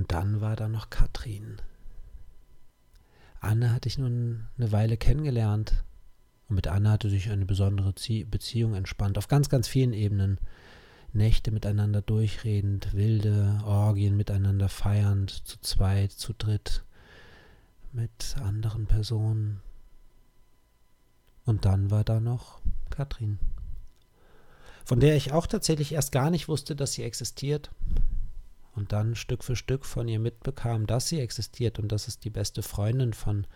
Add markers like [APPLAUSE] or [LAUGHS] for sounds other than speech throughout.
Und dann war da noch Katrin. Anne hatte ich nun eine Weile kennengelernt. Und mit Anne hatte sich eine besondere Beziehung entspannt, auf ganz, ganz vielen Ebenen. Nächte miteinander durchredend, wilde Orgien miteinander feiernd, zu zweit, zu dritt, mit anderen Personen. Und dann war da noch Katrin, von der ich auch tatsächlich erst gar nicht wusste, dass sie existiert. Und dann Stück für Stück von ihr mitbekam, dass sie existiert und dass es die beste Freundin von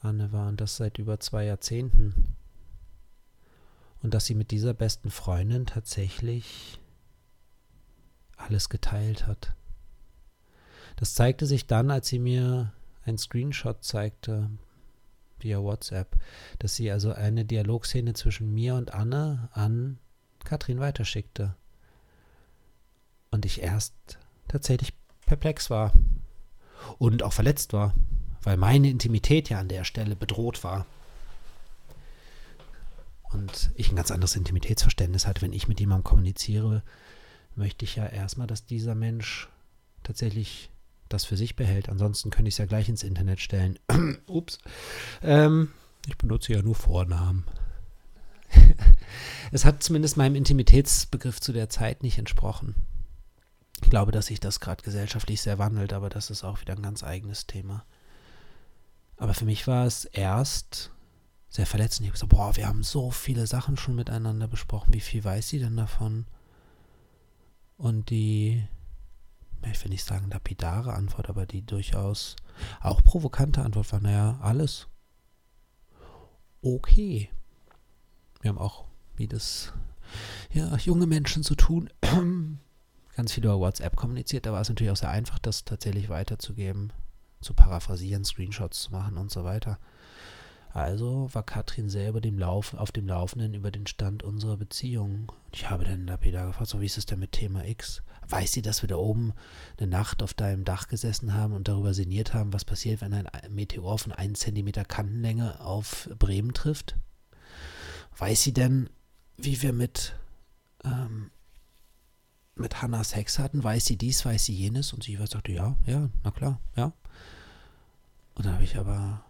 Anne war und das seit über zwei Jahrzehnten. Und dass sie mit dieser besten Freundin tatsächlich alles geteilt hat. Das zeigte sich dann, als sie mir ein Screenshot zeigte via WhatsApp, dass sie also eine Dialogszene zwischen mir und Anne an Katrin weiterschickte. Und ich erst tatsächlich perplex war und auch verletzt war, weil meine Intimität ja an der Stelle bedroht war. Und ich ein ganz anderes Intimitätsverständnis hatte, wenn ich mit jemandem kommuniziere, möchte ich ja erstmal, dass dieser Mensch tatsächlich das für sich behält. Ansonsten könnte ich es ja gleich ins Internet stellen. [CLEARS THROAT] Ups. Ähm, ich benutze ja nur Vornamen. [LAUGHS] es hat zumindest meinem Intimitätsbegriff zu der Zeit nicht entsprochen. Ich glaube, dass sich das gerade gesellschaftlich sehr wandelt, aber das ist auch wieder ein ganz eigenes Thema. Aber für mich war es erst sehr verletzend. Ich habe gesagt, boah, wir haben so viele Sachen schon miteinander besprochen. Wie viel weiß sie denn davon? Und die ich will nicht sagen lapidare Antwort, aber die durchaus auch provokante Antwort war, naja, alles okay. Wir haben auch, wie das ja, junge Menschen zu tun, ganz viel über WhatsApp kommuniziert. Da war es natürlich auch sehr einfach, das tatsächlich weiterzugeben, zu paraphrasieren, Screenshots zu machen und so weiter. Also war Katrin selber dem Lauf, auf dem Laufenden über den Stand unserer Beziehung. Ich habe dann lapidar gefragt, so wie ist es denn mit Thema X? Weiß sie, dass wir da oben eine Nacht auf deinem Dach gesessen haben und darüber sinniert haben, was passiert, wenn ein Meteor von 1 cm Kantenlänge auf Bremen trifft? Weiß sie denn, wie wir mit, ähm, mit Hannah Sex hatten? Weiß sie dies, weiß sie jenes? Und sie sagte, ja, ja, na klar, ja. Und dann habe ich aber,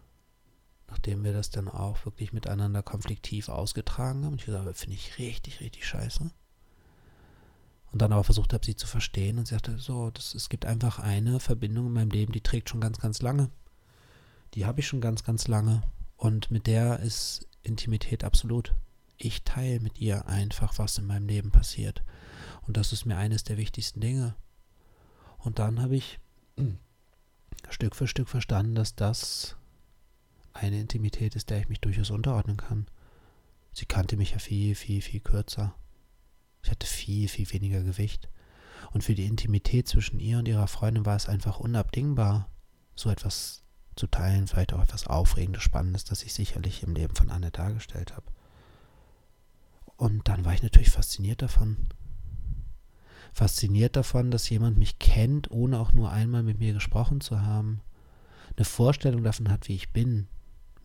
nachdem wir das dann auch wirklich miteinander konfliktiv ausgetragen haben, ich gesagt, finde ich richtig, richtig scheiße und dann aber versucht habe, sie zu verstehen und sie sagte, so, das, es gibt einfach eine Verbindung in meinem Leben, die trägt schon ganz, ganz lange. Die habe ich schon ganz, ganz lange und mit der ist Intimität absolut. Ich teile mit ihr einfach, was in meinem Leben passiert. Und das ist mir eines der wichtigsten Dinge. Und dann habe ich [CLEARS THROAT] Stück für Stück verstanden, dass das eine Intimität ist, der ich mich durchaus unterordnen kann. Sie kannte mich ja viel, viel, viel kürzer. Ich hatte viel, viel weniger Gewicht. Und für die Intimität zwischen ihr und ihrer Freundin war es einfach unabdingbar, so etwas zu teilen, vielleicht auch etwas Aufregendes, Spannendes, das ich sicherlich im Leben von Anne dargestellt habe. Und dann war ich natürlich fasziniert davon. Fasziniert davon, dass jemand mich kennt, ohne auch nur einmal mit mir gesprochen zu haben. Eine Vorstellung davon hat, wie ich bin,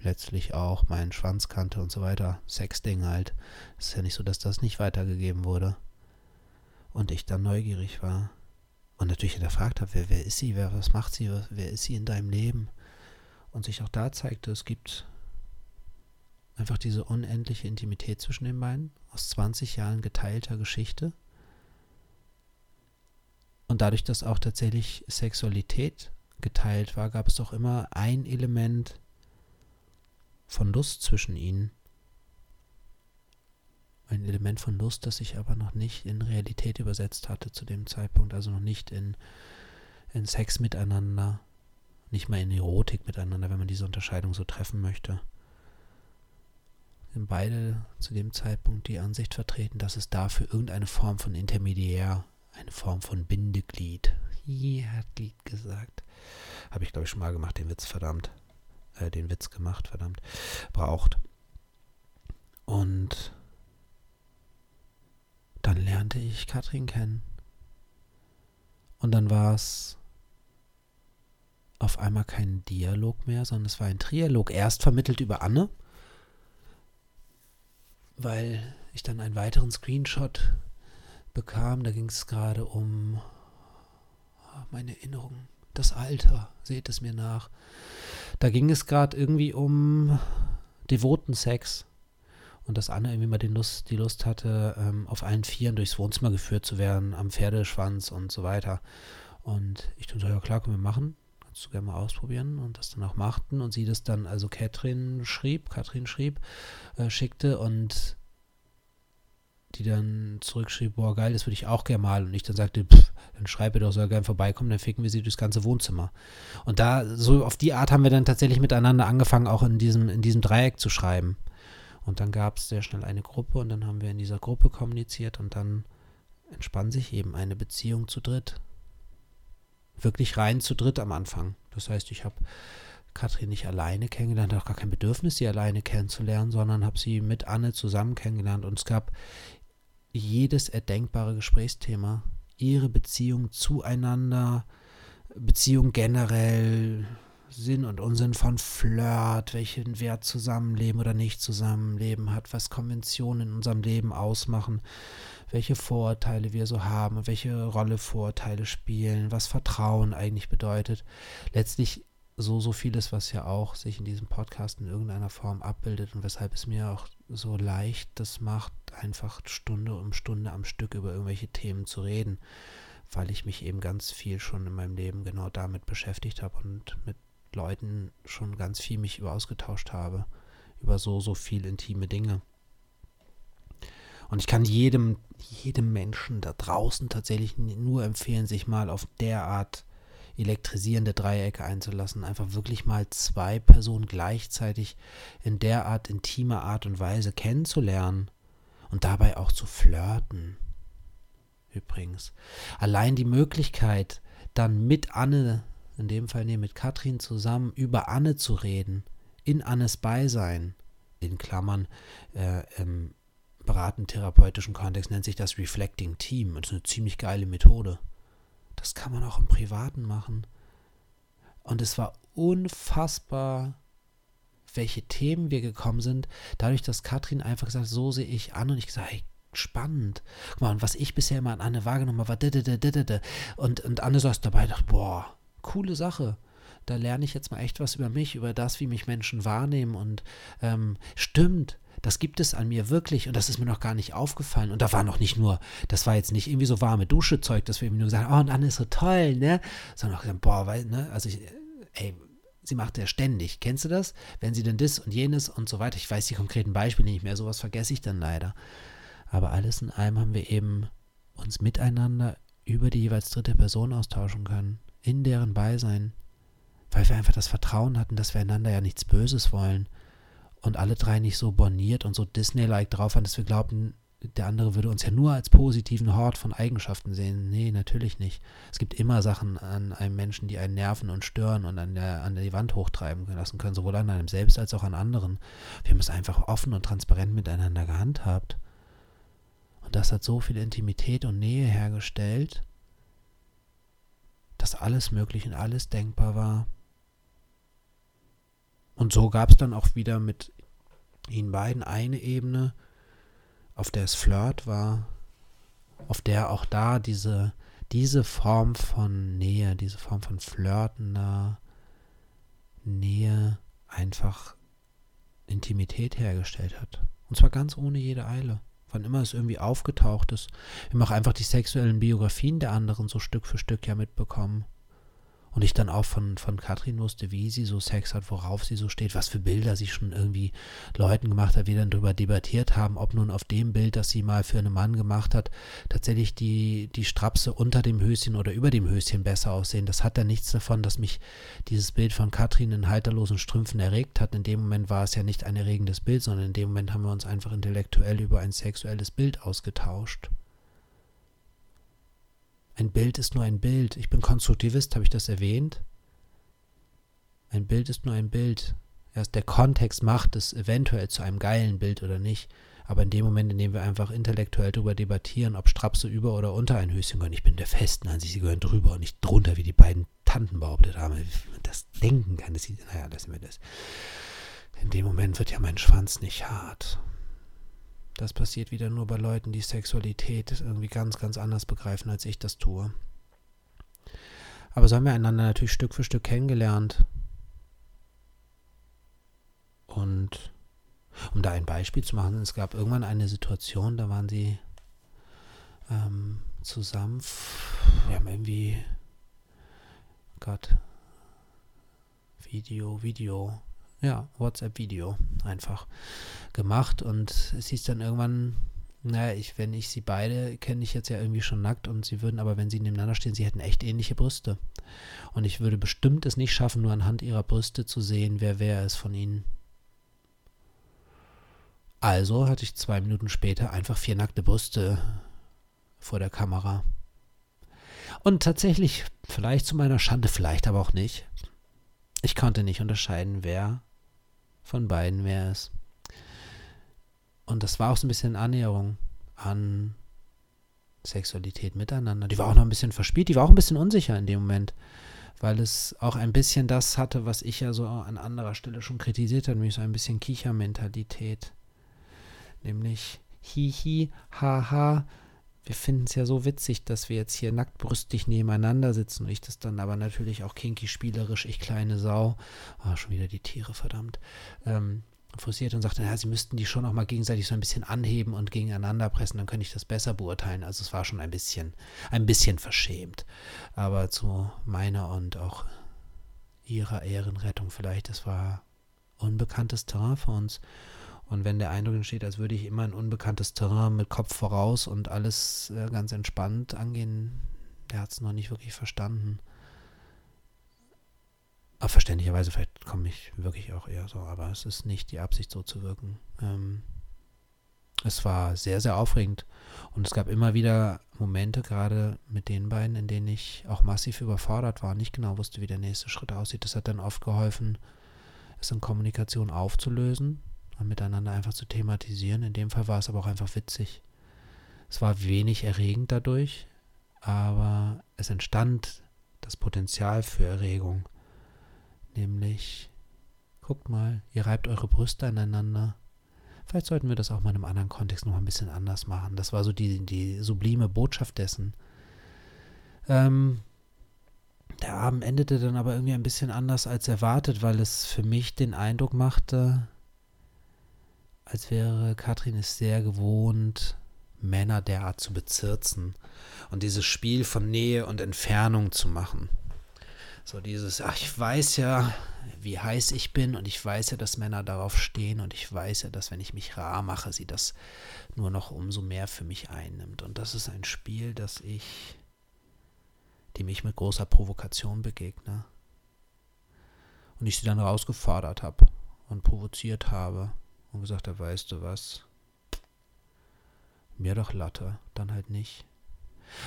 letztlich auch meinen Schwanz kannte und so weiter. Sexding halt. Ist ja nicht so, dass das nicht weitergegeben wurde. Und ich dann neugierig war. Und natürlich hinterfragt habe, wer, wer ist sie, wer, was macht sie, wer ist sie in deinem Leben? Und sich auch da zeigte, es gibt einfach diese unendliche Intimität zwischen den beiden, aus 20 Jahren geteilter Geschichte. Und dadurch, dass auch tatsächlich Sexualität geteilt war, gab es doch immer ein Element, von Lust zwischen ihnen. Ein Element von Lust, das sich aber noch nicht in Realität übersetzt hatte zu dem Zeitpunkt, also noch nicht in, in Sex miteinander, nicht mal in Erotik miteinander, wenn man diese Unterscheidung so treffen möchte. Sind beide zu dem Zeitpunkt die Ansicht vertreten, dass es dafür irgendeine Form von Intermediär, eine Form von Bindeglied, hier hat Glied gesagt, habe ich glaube ich schon mal gemacht, den Witz, verdammt äh, den Witz gemacht, verdammt, braucht. Und dann lernte ich Katrin kennen. Und dann war es auf einmal kein Dialog mehr, sondern es war ein Trialog. Erst vermittelt über Anne, weil ich dann einen weiteren Screenshot bekam. Da ging es gerade um meine Erinnerungen. Das Alter, seht es mir nach. Da ging es gerade irgendwie um devoten Sex. Und dass Anne irgendwie mal die Lust, die Lust hatte, ähm, auf allen Vieren durchs Wohnzimmer geführt zu werden, am Pferdeschwanz und so weiter. Und ich dachte, ja klar, können wir machen. Kannst du gerne mal ausprobieren. Und das dann auch machten. Und sie das dann, also Katrin schrieb, Katrin schrieb, äh, schickte und die dann zurückschrieb, boah, geil, das würde ich auch gerne mal. Und ich dann sagte, pff, dann schreibe doch, soll gerne vorbeikommen, dann ficken wir sie durchs ganze Wohnzimmer. Und da, so auf die Art haben wir dann tatsächlich miteinander angefangen, auch in diesem, in diesem Dreieck zu schreiben. Und dann gab es sehr schnell eine Gruppe und dann haben wir in dieser Gruppe kommuniziert und dann entspann sich eben eine Beziehung zu dritt. Wirklich rein zu dritt am Anfang. Das heißt, ich habe Katrin nicht alleine kennengelernt, hatte auch gar kein Bedürfnis, sie alleine kennenzulernen, sondern habe sie mit Anne zusammen kennengelernt und es gab jedes erdenkbare Gesprächsthema, ihre Beziehung zueinander, Beziehung generell, Sinn und Unsinn von Flirt, welchen Wert Zusammenleben oder nicht Zusammenleben hat, was Konventionen in unserem Leben ausmachen, welche Vorurteile wir so haben, welche Rolle Vorurteile spielen, was Vertrauen eigentlich bedeutet. Letztlich so, so vieles, was ja auch sich in diesem Podcast in irgendeiner Form abbildet und weshalb es mir auch so leicht das macht, einfach Stunde um Stunde am Stück über irgendwelche Themen zu reden, weil ich mich eben ganz viel schon in meinem Leben genau damit beschäftigt habe und mit Leuten schon ganz viel mich über ausgetauscht habe, über so, so viel intime Dinge. Und ich kann jedem, jedem Menschen da draußen tatsächlich nur empfehlen, sich mal auf derart elektrisierende Dreiecke einzulassen, einfach wirklich mal zwei Personen gleichzeitig in derart intimer Art und Weise kennenzulernen und dabei auch zu flirten. Übrigens. Allein die Möglichkeit, dann mit Anne, in dem Fall nee, mit Katrin zusammen über Anne zu reden, in Annes Beisein, in Klammern, äh, im beratend-therapeutischen Kontext nennt sich das Reflecting Team. Das ist eine ziemlich geile Methode. Das kann man auch im Privaten machen. Und es war unfassbar, welche Themen wir gekommen sind, dadurch, dass Katrin einfach gesagt hat, so sehe ich an und ich gesagt, hey, spannend. Guck mal, und was ich bisher immer an Anne wahrgenommen habe, war und, und Anne saß dabei und dachte, boah, coole Sache. Da lerne ich jetzt mal echt was über mich, über das, wie mich Menschen wahrnehmen und ähm, stimmt das gibt es an mir wirklich und das ist mir noch gar nicht aufgefallen. Und da war noch nicht nur, das war jetzt nicht irgendwie so warme Duschezeug, dass wir irgendwie nur gesagt haben, oh, und Anne ist so toll, ne? Sondern auch gesagt, boah, weil, ne? Also ich, ey, sie macht ja ständig. Kennst du das? Wenn sie denn das und jenes und so weiter. Ich weiß die konkreten Beispiele nicht mehr, sowas vergesse ich dann leider. Aber alles in allem haben wir eben uns miteinander über die jeweils dritte Person austauschen können, in deren Beisein, weil wir einfach das Vertrauen hatten, dass wir einander ja nichts Böses wollen und alle drei nicht so borniert und so Disney-like drauf waren, dass wir glaubten, der andere würde uns ja nur als positiven Hort von Eigenschaften sehen. Nee, natürlich nicht. Es gibt immer Sachen an einem Menschen, die einen nerven und stören und an der, an die Wand hochtreiben lassen können, sowohl an einem selbst als auch an anderen. Wir haben es einfach offen und transparent miteinander gehandhabt. Und das hat so viel Intimität und Nähe hergestellt, dass alles möglich und alles denkbar war. Und so gab es dann auch wieder mit ihnen beiden eine Ebene, auf der es Flirt war, auf der auch da diese, diese Form von Nähe, diese Form von flirtender Nähe einfach Intimität hergestellt hat. Und zwar ganz ohne jede Eile. Wann immer es irgendwie aufgetaucht ist. Wir haben auch einfach die sexuellen Biografien der anderen so Stück für Stück ja mitbekommen. Und ich dann auch von, von Katrin wusste, wie sie so Sex hat, worauf sie so steht, was für Bilder sie schon irgendwie Leuten gemacht hat, wir dann darüber debattiert haben, ob nun auf dem Bild, das sie mal für einen Mann gemacht hat, tatsächlich die, die Strapse unter dem Höschen oder über dem Höschen besser aussehen. Das hat dann nichts davon, dass mich dieses Bild von Katrin in halterlosen Strümpfen erregt hat. In dem Moment war es ja nicht ein erregendes Bild, sondern in dem Moment haben wir uns einfach intellektuell über ein sexuelles Bild ausgetauscht. Ein Bild ist nur ein Bild. Ich bin Konstruktivist, habe ich das erwähnt? Ein Bild ist nur ein Bild. Erst der Kontext macht es eventuell zu einem geilen Bild oder nicht. Aber in dem Moment, in dem wir einfach intellektuell darüber debattieren, ob Strapse über oder unter ein Höschen gehören, ich bin der festen Ansicht, sie gehören drüber und nicht drunter, wie die beiden Tanten behauptet haben. Wie man das denken kann, das sieht, naja, lassen wir das. In dem Moment wird ja mein Schwanz nicht hart. Das passiert wieder nur bei Leuten, die Sexualität irgendwie ganz, ganz anders begreifen, als ich das tue. Aber so haben wir einander natürlich Stück für Stück kennengelernt. Und um da ein Beispiel zu machen, es gab irgendwann eine Situation, da waren sie ähm, zusammen. Wir haben irgendwie, Gott, Video, Video, ja, WhatsApp-Video einfach gemacht und es hieß dann irgendwann, naja, ich, wenn ich sie beide kenne ich jetzt ja irgendwie schon nackt und sie würden aber, wenn sie nebeneinander stehen, sie hätten echt ähnliche Brüste. Und ich würde bestimmt es nicht schaffen, nur anhand ihrer Brüste zu sehen, wer wer ist von ihnen. Also hatte ich zwei Minuten später einfach vier nackte Brüste vor der Kamera. Und tatsächlich, vielleicht zu meiner Schande, vielleicht aber auch nicht. Ich konnte nicht unterscheiden, wer von beiden wer ist. Und das war auch so ein bisschen Annäherung an Sexualität miteinander. Die war auch noch ein bisschen verspielt, die war auch ein bisschen unsicher in dem Moment, weil es auch ein bisschen das hatte, was ich ja so an anderer Stelle schon kritisiert habe, nämlich so ein bisschen Kichermentalität nämlich hihi, haha. Wir finden es ja so witzig, dass wir jetzt hier nacktbrüstig nebeneinander sitzen und ich das dann aber natürlich auch kinky spielerisch, ich kleine Sau, oh, schon wieder die Tiere, verdammt, ähm, forciert und sagte, ja, sie müssten die schon auch mal gegenseitig so ein bisschen anheben und gegeneinander pressen, dann könnte ich das besser beurteilen. Also es war schon ein bisschen, ein bisschen verschämt. Aber zu meiner und auch ihrer Ehrenrettung vielleicht, das war unbekanntes Terrain für uns. Und wenn der Eindruck entsteht, als würde ich immer ein unbekanntes Terrain mit Kopf voraus und alles äh, ganz entspannt angehen, der hat es noch nicht wirklich verstanden. Aber verständlicherweise, vielleicht komme ich wirklich auch eher so, aber es ist nicht die Absicht, so zu wirken. Ähm, es war sehr, sehr aufregend und es gab immer wieder Momente, gerade mit den beiden, in denen ich auch massiv überfordert war und nicht genau wusste, wie der nächste Schritt aussieht. Das hat dann oft geholfen, es in Kommunikation aufzulösen und miteinander einfach zu thematisieren. In dem Fall war es aber auch einfach witzig. Es war wenig erregend dadurch, aber es entstand das Potenzial für Erregung. Nämlich, guckt mal, ihr reibt eure Brüste aneinander. Vielleicht sollten wir das auch mal in einem anderen Kontext noch ein bisschen anders machen. Das war so die, die sublime Botschaft dessen. Ähm, der Abend endete dann aber irgendwie ein bisschen anders als erwartet, weil es für mich den Eindruck machte, als wäre Katrin es sehr gewohnt, Männer derart zu bezirzen und dieses Spiel von Nähe und Entfernung zu machen. So dieses, ach, ich weiß ja, wie heiß ich bin und ich weiß ja, dass Männer darauf stehen und ich weiß ja, dass wenn ich mich rar mache, sie das nur noch umso mehr für mich einnimmt. Und das ist ein Spiel, das ich, dem ich mit großer Provokation begegne. Und ich sie dann rausgefordert habe und provoziert habe und gesagt habe, weißt du was, mir doch Latte, dann halt nicht.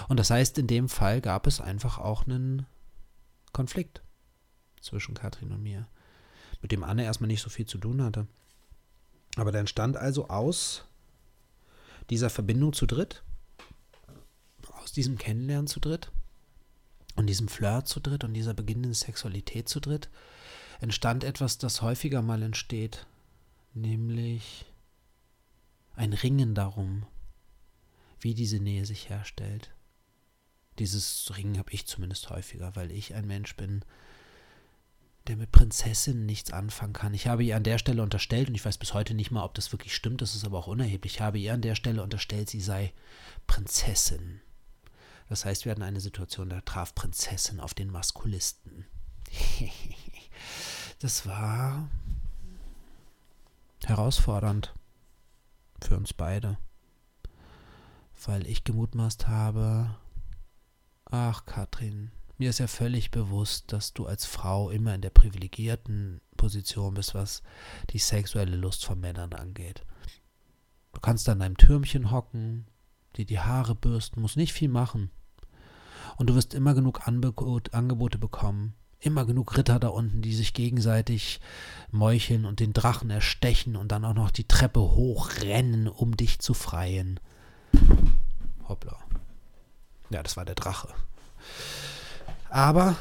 Und das heißt, in dem Fall gab es einfach auch einen Konflikt zwischen Katrin und mir, mit dem Anne erstmal nicht so viel zu tun hatte. Aber dann stand also aus dieser Verbindung zu dritt, aus diesem Kennenlernen zu dritt und diesem Flirt zu dritt und dieser beginnenden Sexualität zu dritt, entstand etwas, das häufiger mal entsteht, nämlich ein Ringen darum, wie diese Nähe sich herstellt. Dieses Ringen habe ich zumindest häufiger, weil ich ein Mensch bin, der mit Prinzessinnen nichts anfangen kann. Ich habe ihr an der Stelle unterstellt, und ich weiß bis heute nicht mal, ob das wirklich stimmt, das ist aber auch unerheblich, ich habe ihr an der Stelle unterstellt, sie sei Prinzessin. Das heißt, wir hatten eine Situation, da traf Prinzessin auf den Maskulisten. [LAUGHS] das war herausfordernd für uns beide, weil ich gemutmaßt habe, ach Katrin, mir ist ja völlig bewusst, dass du als Frau immer in der privilegierten Position bist, was die sexuelle Lust von Männern angeht. Du kannst an deinem Türmchen hocken, dir die Haare bürsten, musst nicht viel machen. Und du wirst immer genug Angebote bekommen, immer genug Ritter da unten, die sich gegenseitig meucheln und den Drachen erstechen und dann auch noch die Treppe hochrennen, um dich zu freien. Hoppla. Ja, das war der Drache. Aber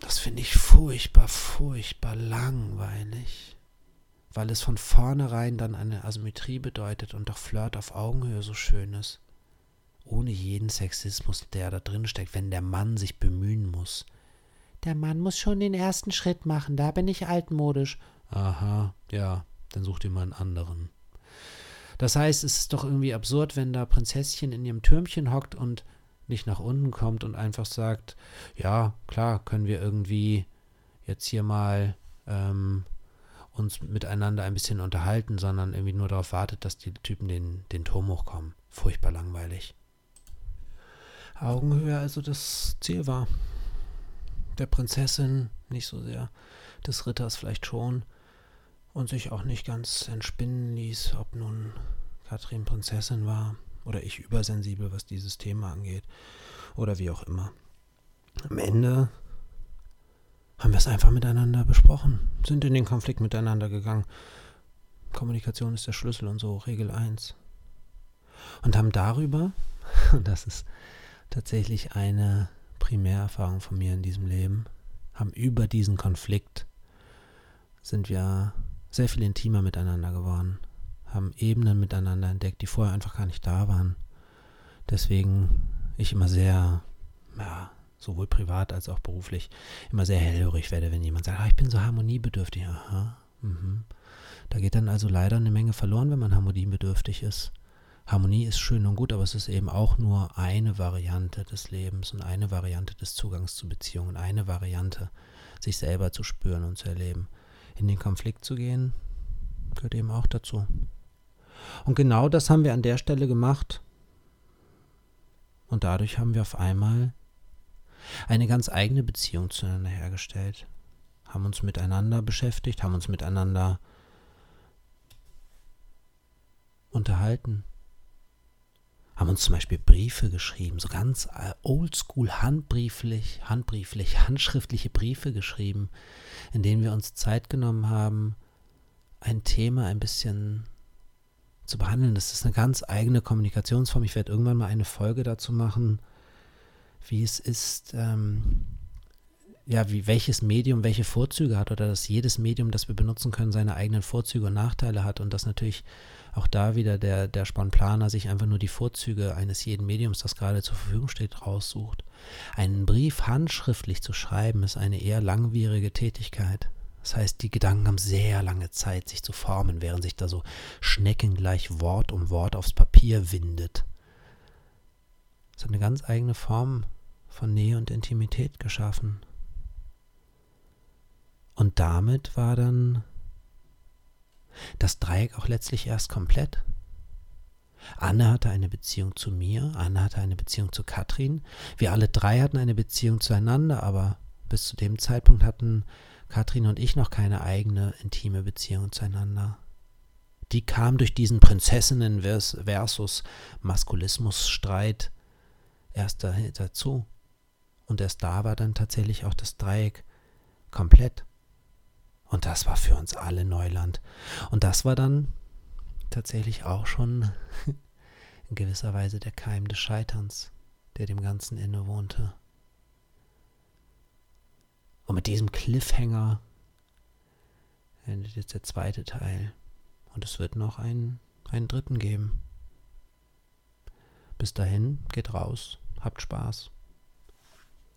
das finde ich furchtbar, furchtbar langweilig, weil es von vornherein dann eine Asymmetrie bedeutet und doch Flirt auf Augenhöhe so schön ist. Ohne jeden Sexismus, der da drin steckt, wenn der Mann sich bemühen muss. Der Mann muss schon den ersten Schritt machen, da bin ich altmodisch. Aha, ja, dann such dir mal einen anderen. Das heißt, es ist doch irgendwie absurd, wenn da Prinzesschen in ihrem Türmchen hockt und nicht nach unten kommt und einfach sagt, ja, klar, können wir irgendwie jetzt hier mal ähm, uns miteinander ein bisschen unterhalten, sondern irgendwie nur darauf wartet, dass die Typen den, den Turm hochkommen. Furchtbar langweilig. Augenhöhe also das Ziel war. Der Prinzessin nicht so sehr, des Ritters vielleicht schon und sich auch nicht ganz entspinnen ließ, ob nun Katrin Prinzessin war oder ich übersensibel, was dieses Thema angeht oder wie auch immer. Am Ende haben wir es einfach miteinander besprochen, sind in den Konflikt miteinander gegangen. Kommunikation ist der Schlüssel und so, Regel 1. Und haben darüber, [LAUGHS] und das ist tatsächlich eine Primärerfahrung von mir in diesem Leben, haben über diesen Konflikt sind wir sehr viel intimer miteinander geworden, haben Ebenen miteinander entdeckt, die vorher einfach gar nicht da waren. Deswegen ich immer sehr, ja, sowohl privat als auch beruflich, immer sehr hellhörig werde, wenn jemand sagt, ah, ich bin so harmoniebedürftig. Aha, mhm. Da geht dann also leider eine Menge verloren, wenn man harmoniebedürftig ist. Harmonie ist schön und gut, aber es ist eben auch nur eine Variante des Lebens und eine Variante des Zugangs zu Beziehungen, eine Variante, sich selber zu spüren und zu erleben in den Konflikt zu gehen, gehört eben auch dazu. Und genau das haben wir an der Stelle gemacht. Und dadurch haben wir auf einmal eine ganz eigene Beziehung zueinander hergestellt. Haben uns miteinander beschäftigt, haben uns miteinander unterhalten. Haben uns zum Beispiel Briefe geschrieben, so ganz äh, oldschool handbrieflich, handbrieflich, [LAUGHS] handschriftliche Briefe geschrieben, in denen wir uns Zeit genommen haben, ein Thema ein bisschen zu behandeln. Das ist eine ganz eigene Kommunikationsform. Ich werde irgendwann mal eine Folge dazu machen, wie es ist, ähm, ja, wie welches Medium welche Vorzüge hat oder dass jedes Medium, das wir benutzen können, seine eigenen Vorzüge und Nachteile hat und dass natürlich auch da wieder der, der Sponplaner sich einfach nur die Vorzüge eines jeden Mediums, das gerade zur Verfügung steht, raussucht. Einen Brief handschriftlich zu schreiben, ist eine eher langwierige Tätigkeit. Das heißt, die Gedanken haben sehr lange Zeit, sich zu formen, während sich da so schneckengleich Wort um Wort aufs Papier windet. Es hat eine ganz eigene Form von Nähe und Intimität geschaffen. Und damit war dann das Dreieck auch letztlich erst komplett. Anne hatte eine Beziehung zu mir, Anne hatte eine Beziehung zu Katrin. Wir alle drei hatten eine Beziehung zueinander, aber bis zu dem Zeitpunkt hatten Katrin und ich noch keine eigene intime Beziehung zueinander. Die kam durch diesen Prinzessinnen versus Maskulismus-Streit erst dazu. Und erst da war dann tatsächlich auch das Dreieck komplett. Und das war für uns alle Neuland. Und das war dann tatsächlich auch schon [LAUGHS] in gewisser Weise der Keim des Scheiterns, der dem Ganzen innewohnte. Und mit diesem Cliffhanger endet jetzt der zweite Teil. Und es wird noch einen, einen dritten geben. Bis dahin, geht raus, habt Spaß.